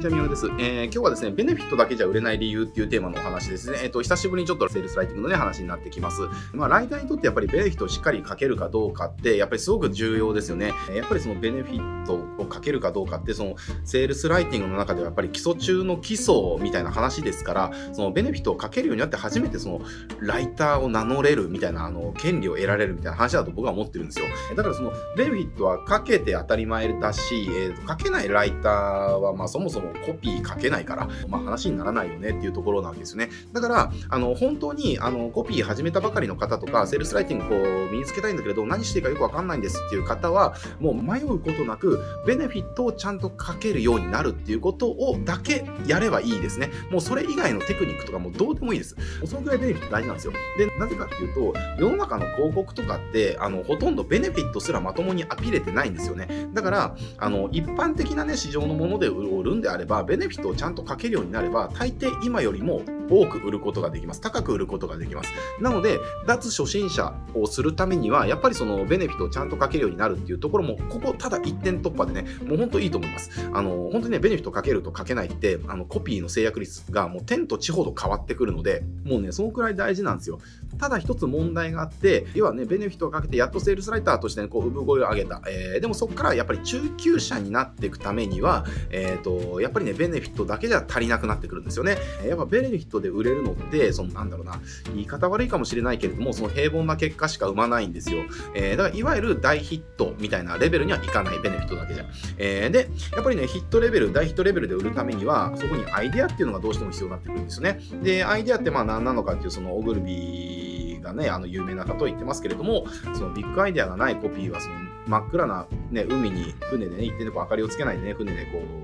にちは、みおです。えー、今日はですね、ベネフィットだけじゃ売れない理由っていうテーマのお話ですね。えっ、ー、と、久しぶりにちょっとセールスライティングのね、話になってきます。まあ、ライターにとってやっぱりベネフィットをしっかりかけるかどうかって、やっぱりすごく重要ですよね。やっぱりそのベネフィットをかけるかどうかって、その、セールスライティングの中ではやっぱり基礎中の基礎みたいな話ですから、そのベネフィットをかけるようになって初めてその、ライターを名乗れるみたいな、あの、権利を得られるみたいな話だと僕は思ってるんですよ。だからその、ベネフィットはかけて当たり前だし、えー、かけないライターは、まあそもそもコピー書けないから、まあ話にならないよねっていうところなわけですよね。だから、あの、本当に、あの、コピー始めたばかりの方とか、セールスライティングこう、身につけたいんだけれど、何していいかよくわかんないんですっていう方は、もう迷うことなく、ベネフィットをちゃんと書けるようになるっていうことをだけやればいいですね。もうそれ以外のテクニックとかもどうでもいいです。そのくらいベネフィット大事なんですよ。で、なぜかっていうと、世の中の広告とかって、あの、ほとんどベネフィットすらまともにアピれてないんですよね。だから、あの、一般的なね、市場のもので売るんであれば、ベネフィットをちゃんと書けるようになれば、大抵今よりも多く売ることができます。高く売ることができます。なので、脱初心者をするためには、やっぱりそのベネフィットをちゃんと書けるようになるっていうところも、ここただ一点突破でね、もう本当いいと思います。あの、本当にね、ベネフィット書けると書けないって、あの、コピーの制約率がもう天と地ほど変わってくるので、もうね、そのくらい大事なんですよ。ただ一つ問題があって、要はね、ベネフィットをかけてやっとセールスライターとしてね、こう、産声を上げた。えー、でもそこからやっぱり中級者になっていくためには、えっ、ー、と、やっぱりね、ベネフィットだけじゃ足りなくなってくるんですよね。やっぱベネフィットで売れるのって、そのなんだろうな、言い方悪いかもしれないけれども、その平凡な結果しか生まないんですよ。えー、だからいわゆる大ヒットみたいなレベルにはいかないベネフィットだけじゃ。えー、で、やっぱりね、ヒットレベル、大ヒットレベルで売るためには、そこにアイデアっていうのがどうしても必要になってくるんですよね。で、アイデアってまあ何なのかっていう、そのオグルビーがね、あの有名な方言ってますけれども、そのビッグアイデアがないコピーは、その真っ暗な、ね、海に船でね、行ってね、こう明かりをつけないでね、船でこう、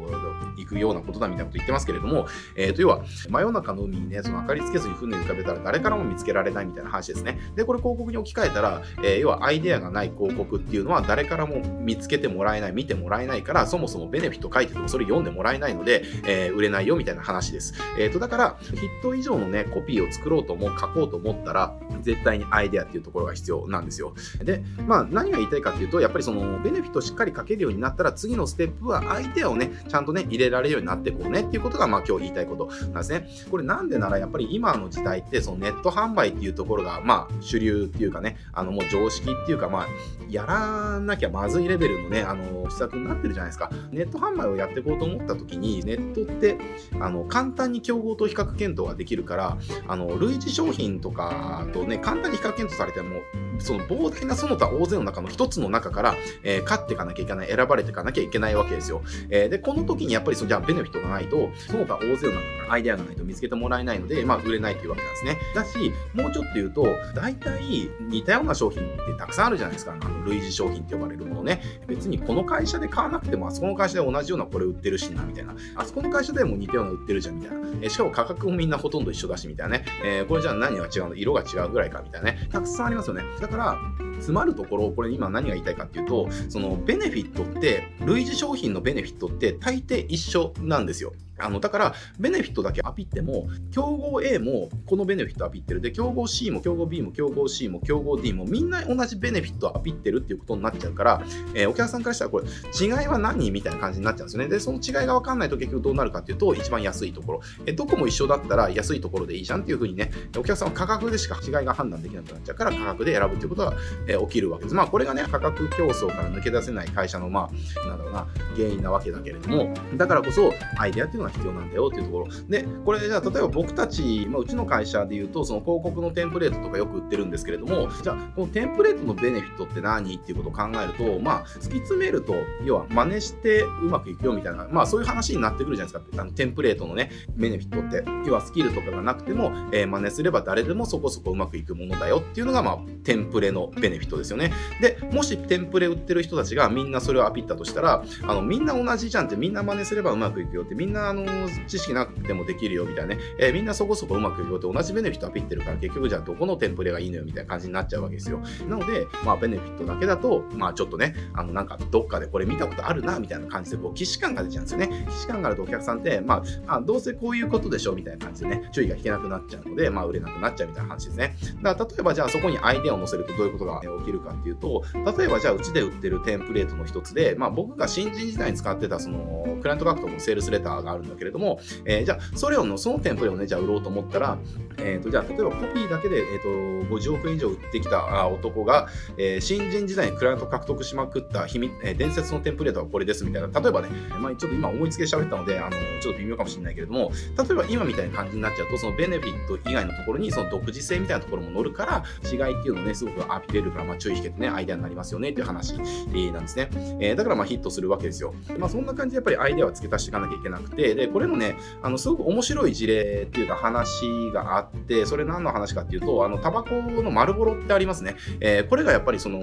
行くようなことだみたいなこと言ってますけれども、えー、と要は真夜中の海にねその明かりつけずに船に浮かべたら誰からも見つけられないみたいな話ですね。でこれ広告に置き換えたら、えー、要はアイデアがない広告っていうのは誰からも見つけてもらえない見てもらえないからそもそもベネフィット書いててもそれ読んでもらえないので、えー、売れないよみたいな話です、えー、とだからヒット以上のねコピーを作ろうとも書こうと思ったら絶対にアイデアっていうところが必要なんですよ。でまあ何が言いたいかっていうとやっぱぱりそのベネフィットしっかり書けるようになったら次のステップはアイデアをねちゃんとね入れられるようになっていこうねっていうことが、まあ今日言いたいことなんですね。これなんでならやっぱり今の時代ってそのネット販売っていうところが、まあ主流っていうかね、あのもう常識っていうか、まあやらなきゃまずいレベルのね、あの施策になってるじゃないですか。ネット販売をやっていこうと思った時に、ネットってあの簡単に競合と比較検討ができるから、あの類似商品とかとね、簡単に比較検討されても、その膨大なその他大勢の中の一つの中から、えー、勝っていかなきゃいけない、選ばれていかなきゃいけないわけですよ。えー、で、この時にやっぱりそのじゃあベネフィットがないと、その他大勢のアイデアがないと見つけてもらえないので、まあ売れないというわけなんですね。だし、もうちょっと言うと、大体似たような商品ってたくさんあるじゃないですか。あの類似商品って呼ばれるものね。別にこの会社で買わなくても、あそこの会社で同じようなこれ売ってるしな、みたいな。あそこの会社でも似たような売ってるじゃん、みたいな。えしかも価格もみんなほとんど一緒だし、みたいなね。えー、これじゃあ何が違うの？色が違うぐらいか、みたいなね。たくさんありますよね。だから、詰まるところ、これ今何が言いたいかっていうと、そのベネフィットって、類似商品のベネフィットって大抵一緒なんですよ。あの、だから、ベネフィットだけアピっても、競合 A もこのベネフィットアピってる。で、競合 C も競合 B も競合 C も競合 D もみんな同じベネフィットアピってるっていうことになっちゃうから、えー、お客さんからしたらこれ、違いは何みたいな感じになっちゃうんですよね。で、その違いがわかんないと結局どうなるかっていうと、一番安いところ。えー、どこも一緒だったら安いところでいいじゃんっていうふうにね、お客さんは価格でしか違いが判断できなくなっちゃうから、価格で選ぶっていうことが、えー、起きるわけです。まあ、これがね、価格競争から抜け出せない会社の、まあ、なんだろうな、原因なわけだけれども、だからこそ、アイデアっていうのが必要なんだよっていうところ。で、これじゃあ、例えば僕たち、まあ、うちの会社で言うと、その広告のテンプレートとかよく売ってるんですけれども、じゃあ、このテンプレートのベネフィットって何っていうことを考えると、まあ、突き詰めると、要は真似してうまくいくよみたいな、まあ、そういう話になってくるじゃないですか。あのテンプレートのね、ベネフィットって、要はスキルとかがなくても、えー、真似すれば誰でもそこそこうまくいくものだよっていうのが、まあ、テンプレのベネフィットですよね。で、もしテンプレ売ってる人たちがみんなそれをアピったとしたら、あの、みんな同じじゃんって、みんな真似すればうまくいくよって、みんな、あの、知識なくてもできるよみたいなね、えー、みんなそこそこうまくいくよって同じベネフィットアピってるから、結局じゃあどこのテンプレがいいのよみたいな感じになっちゃうわけですよ。なので、まあ、ベネフィットだけだと、まあ、ちょっとね、あの、なんか、どっかでこれ見たことあるな、みたいな感じで、こう、既視感が出ちゃうんですよね。既視感があるとお客さんって、まあ、あどうせこういうことでしょう、みたいな感じでね、注意が引けなくなっちゃうので、まあ、売れなくなっちゃうみたいな話ですね。だから、例えばじゃあそこにアイデアを載せるとどういうことが起きるかっていうと、例えばじゃあうちで売ってるテンプレートの一つで、まあ、僕が新人時代に使ってたそのクライアント獲得のセールスレターがあるんだけれども、えー、じゃあ、それをの、そのテンプレをね、じゃあ売ろうと思ったら、えっ、ー、と、じゃあ、例えばコピーだけで、えっ、ー、と、50億円以上売ってきた男が、えー、新人時代にクライアント獲得しまくった秘密、えー、伝説のテンプレートはこれですみたいな、例えばね、まあ、ちょっと今思いつきで喋ったので、あの、ちょっと微妙かもしれないけれども、例えば今みたいな感じになっちゃうと、そのベネフィット以外のところに、その独自性みたいなところも乗るから、違いっていうのをね、すごくアピれるから、まあ、注意引けてね、アイデアになりますよねっていう話、え、なんですね。えー、だからまあヒットするわけですよ。まあ、そんな感じでやっぱりアイデアは付け足していかなきゃいけなくて、で、これもね、あの、すごく面白い事例っていうか話があって、それ何の話かっていうと、あの、タバコの丸ボロってありますね。えー、これがやっぱりその、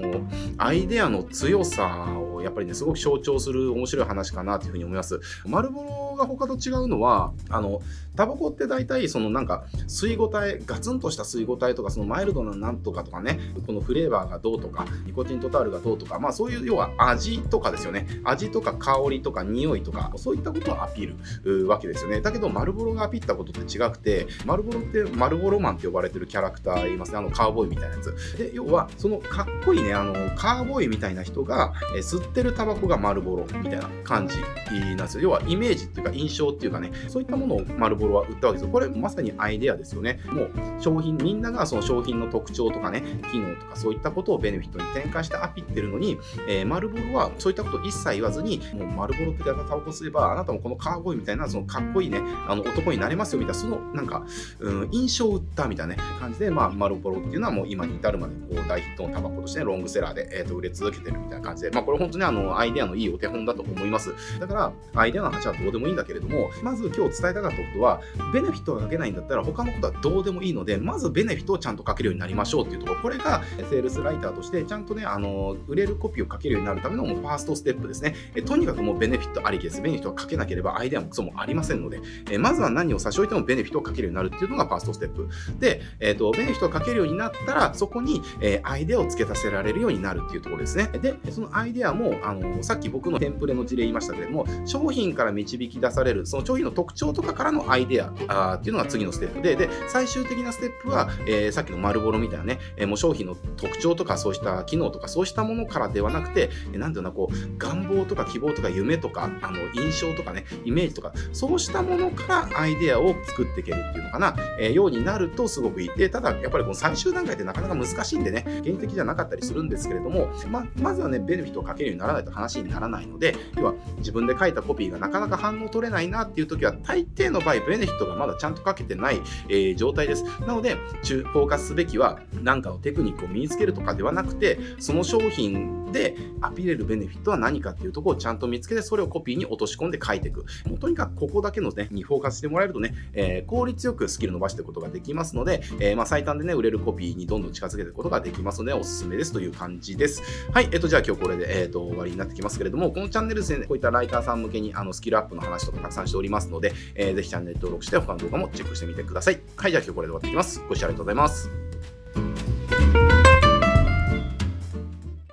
アイデアの強さをやっぱりね、すごく象徴する面白い話かなというふうに思います。丸ボロが他と違うのは、あの、タバコって大体そのなんか水ご体、ガツンとした水ご体とか、そのマイルドななんとかとかね、このフレーバーがどうとか、ニコチントタールがどうとか、まあそういう要は味とかですよね。味とか香りとか匂いとか、そういったことをアピールわけですよね。だけど、マルボロがアピったことって違くて、マルボロってマルボロマンって呼ばれてるキャラクターいますね。あのカーボーイみたいなやつ。で、要は、そのかっこいいね、あの、カーボーイみたいな人が、え吸ってるタバコがマルボロみたいな感じなんですよ。要はイメージっていうか印象っていうかね、そういったものをマルボロは売ったわけですよ。これまさにアイデアですよね。もう商品、みんながその商品の特徴とかね、機能とかそういったことをベネフィットに展開してアピってるのに、えー、マルボロはそういったことを一切言わずに、もうマルボロってタバコ吸えば、あなたもこのカーボーイみたいな、そのかっこいいね、あの男になれますよみたいな、そのなんか、うん、印象を売ったみたいな、ね、感じで、まあ、マルボロっていうのはもう今に至るまでこう大ヒットのタバコとして、ね、ロングセラーで、えー、と売れ続けてるみたいな感じで、まあ、これ本当にあのアイデアのいいお手本だと思います。だから、アイデアの話はどうでもいいんだけれども、まず今日伝えたかったことは、ベネフィットがかけないんだったら、他のことはどうでもいいので、まずベネフィットをちゃんとかけるようになりましょうっていうところ、これがセールスライターとして、ちゃんとね、あの、売れるコピーをかけるようになるためのもうファーストステップですね。えとにかくもうベネフィットありきです。ベネフィットをかけなければアイデアもクソもありませんので、えまずは何を差し置いてもベネフィットをかけるようになるっていうのがファーストステップ。で、えっ、ー、と、ベネフィットをかけるようになったら、そこに、えアイデアを付け足せられるようになるっていうところですね。で、そのアイデアも、あの、さっき僕のテンプレの事例言いましたけれども、商品から導き出される、その商品の特徴とかからのアイデアあっていうのが次のステップで、で、最終的なステップは、えー、さっきの丸ボロみたいなね、えー、もう商品の特徴とかそうした機能とかそうしたものからではなくて、えー、なんていうのこう、願望とか希望とか夢とか、あの、印象とかね、イメージとか、そうしたものからアイデアを作っていけるっていうのかな、えー、ようになるとすごくいい。で、ただ、やっぱりこの最終段階ってなかなか難しいんでね、現的じゃなかったりするんですけれども、ま、まずはね、ベネフィットをかけるにならないと話にならないので、要は自分で書いたコピーがなかなか反応取れないなっていう時は、大抵の場合、ベネフィットがまだちゃんとかけてない、えー、状態です。なので、フォーカスすべきは、何かのテクニックを身につけるとかではなくて、その商品でアピれるベネフィットは何かっていうところをちゃんと見つけて、それをコピーに落とし込んで書いていく。もうとにかくここだけのね、にフォーカスしてもらえるとね、えー、効率よくスキル伸ばしていくことができますので、えー、まあ最短でね、売れるコピーにどんどん近づけていくことができますので、おすすめですという感じです。はい、えっ、と、じゃあ今日これで、えっ、と、終わりになってきますけれども、このチャンネルですね、こういったライターさん向けにあのスキルアップの話とかたくさんしておりますので、えー、ぜひチャンネル登録して他の動画もチェックしてみてください。はい、じゃあ今日これで終わっていきます。ご視聴ありがとうございます。